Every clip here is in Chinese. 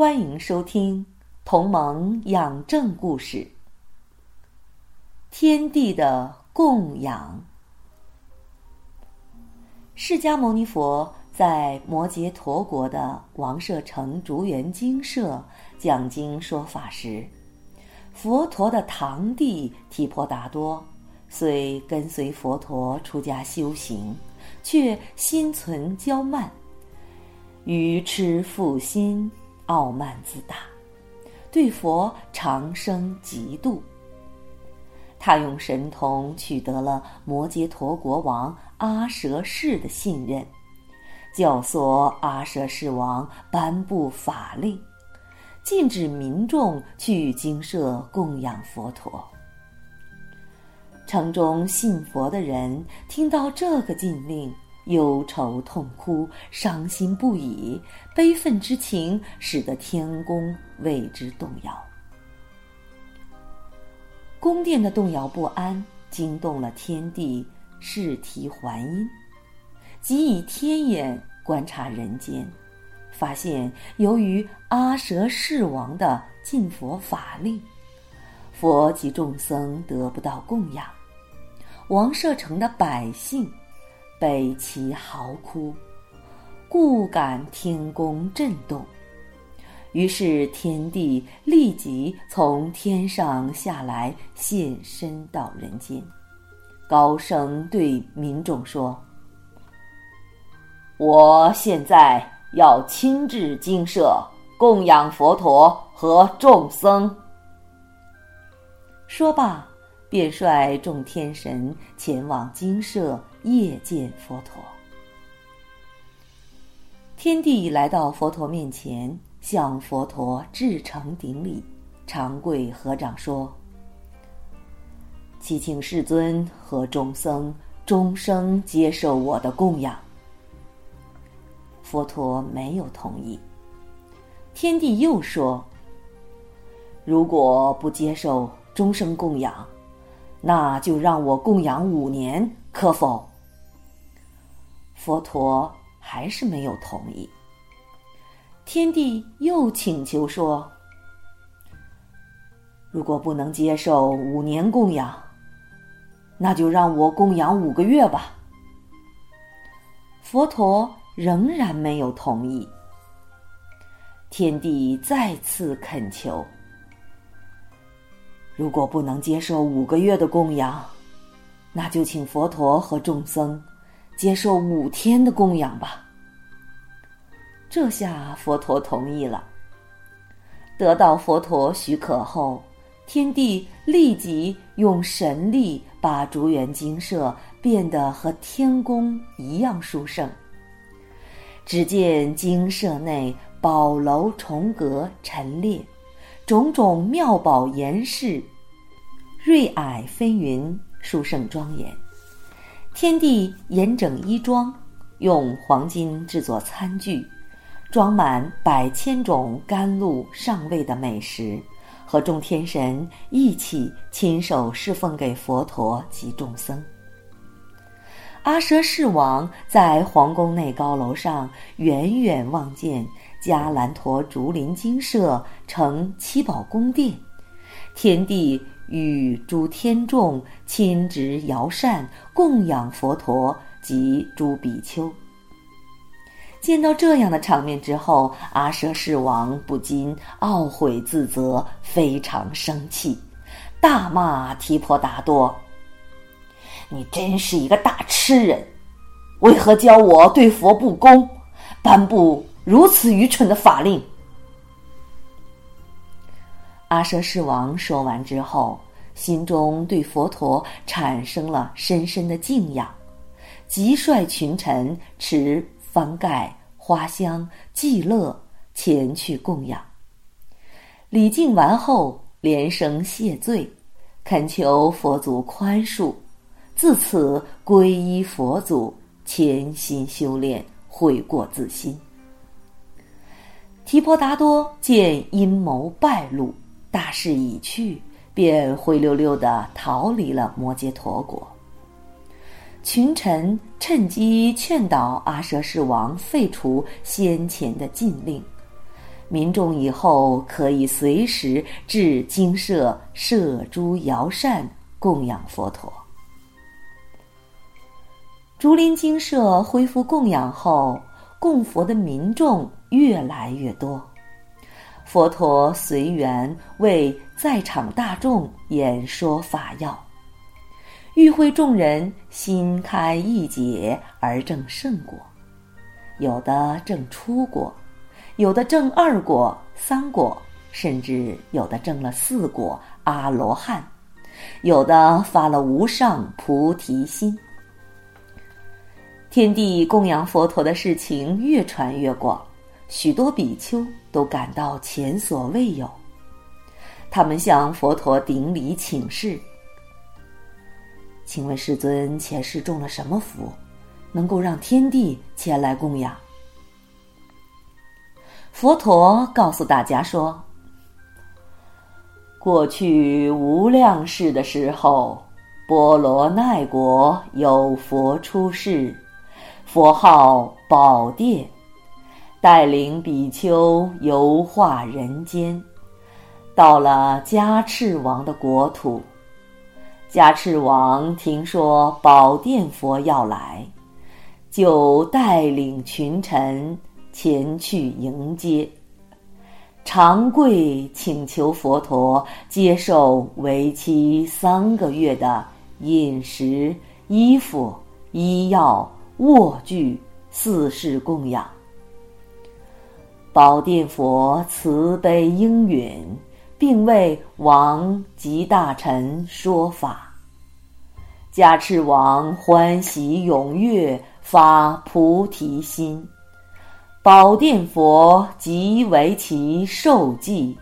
欢迎收听《同盟养正故事》。天地的供养。释迦牟尼佛在摩羯陀国的王舍城竹园精舍讲经说法时，佛陀的堂弟提婆达多虽跟随佛陀出家修行，却心存骄慢，愚痴负心。傲慢自大，对佛常生嫉妒。他用神通取得了摩羯陀国王阿舍氏的信任，教唆阿舍氏王颁布法令，禁止民众去精舍供养佛陀。城中信佛的人听到这个禁令。忧愁痛哭，伤心不已，悲愤之情使得天宫为之动摇。宫殿的动摇不安惊动了天帝释提桓因，即以天眼观察人间，发现由于阿舍世王的禁佛法令，佛及众僧得不到供养，王舍城的百姓。北齐嚎哭，故感天宫震动。于是天帝立即从天上下来，现身到人间，高声对民众说：“我现在要亲至精舍，供养佛陀和众僧。”说罢，便率众天神前往精舍。夜见佛陀，天帝来到佛陀面前，向佛陀至诚顶礼，长跪合掌说：“祈请世尊和众僧终生接受我的供养。”佛陀没有同意。天帝又说：“如果不接受终生供养，那就让我供养五年，可否？”佛陀还是没有同意。天帝又请求说：“如果不能接受五年供养，那就让我供养五个月吧。”佛陀仍然没有同意。天帝再次恳求：“如果不能接受五个月的供养，那就请佛陀和众僧。”接受五天的供养吧。这下佛陀同意了。得到佛陀许可后，天帝立即用神力把竹园精舍变得和天宫一样殊胜。只见精舍内宝楼重阁陈列，种种妙宝严饰，瑞霭纷纭，殊胜庄严。天帝严整衣装，用黄金制作餐具，装满百千种甘露上味的美食，和众天神一起亲手侍奉给佛陀及众僧。阿舍世王在皇宫内高楼上远远望见迦兰陀竹林精舍成七宝宫殿，天帝。与诸天众亲执摇扇供养佛陀及诸比丘。见到这样的场面之后，阿舍世王不禁懊悔自责，非常生气，大骂提婆达多：“你真是一个大痴人！为何教我对佛不恭，颁布如此愚蠢的法令？”阿舍世王说完之后，心中对佛陀产生了深深的敬仰，即率群臣持幡盖、花香、伎乐，前去供养。礼敬完后，连声谢罪，恳求佛祖宽恕，自此皈依佛祖，潜心修炼，悔过自新。提婆达多见阴谋败露，大势已去，便灰溜溜的逃离了摩羯陀国。群臣趁机劝导阿舍世王废除先前的禁令。民众以后可以随时至精舍设诸摇扇供养佛陀。竹林精舍恢复供养后，供佛的民众越来越多。佛陀随缘为在场大众演说法要，与会众人心开意解而证圣果，有的证初果。有的证二果、三果，甚至有的证了四果阿罗汉，有的发了无上菩提心。天地供养佛陀的事情越传越广，许多比丘都感到前所未有。他们向佛陀顶礼请示：“请问世尊，前世中了什么福，能够让天地前来供养？”佛陀告诉大家说：“过去无量世的时候，波罗奈国有佛出世，佛号宝殿，带领比丘游化人间。到了迦赤王的国土，迦赤王听说宝殿佛要来，就带领群臣。”前去迎接，长跪请求佛陀接受为期三个月的饮食、衣服、医药、卧具四世供养。宝殿佛慈悲应允，并为王及大臣说法。加赤王欢喜踊跃，发菩提心。宝殿佛即为其受记，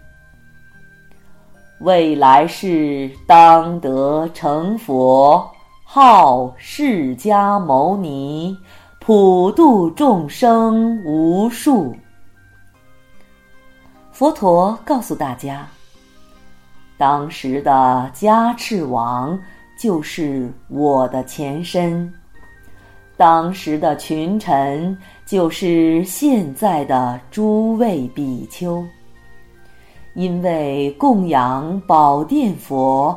未来世当得成佛，号释迦牟尼，普度众生无数。佛陀告诉大家，当时的迦赤王就是我的前身。当时的群臣就是现在的诸位比丘，因为供养宝殿佛，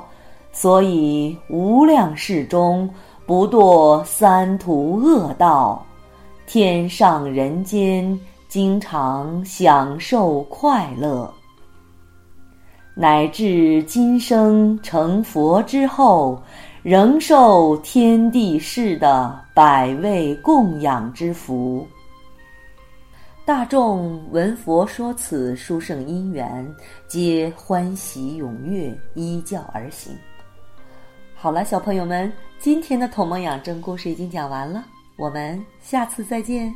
所以无量世中不堕三途恶道，天上人间经常享受快乐，乃至今生成佛之后。仍受天地世的百味供养之福。大众闻佛说此殊胜因缘，皆欢喜踊跃，依教而行。好了，小朋友们，今天的《同盟养正》故事已经讲完了，我们下次再见。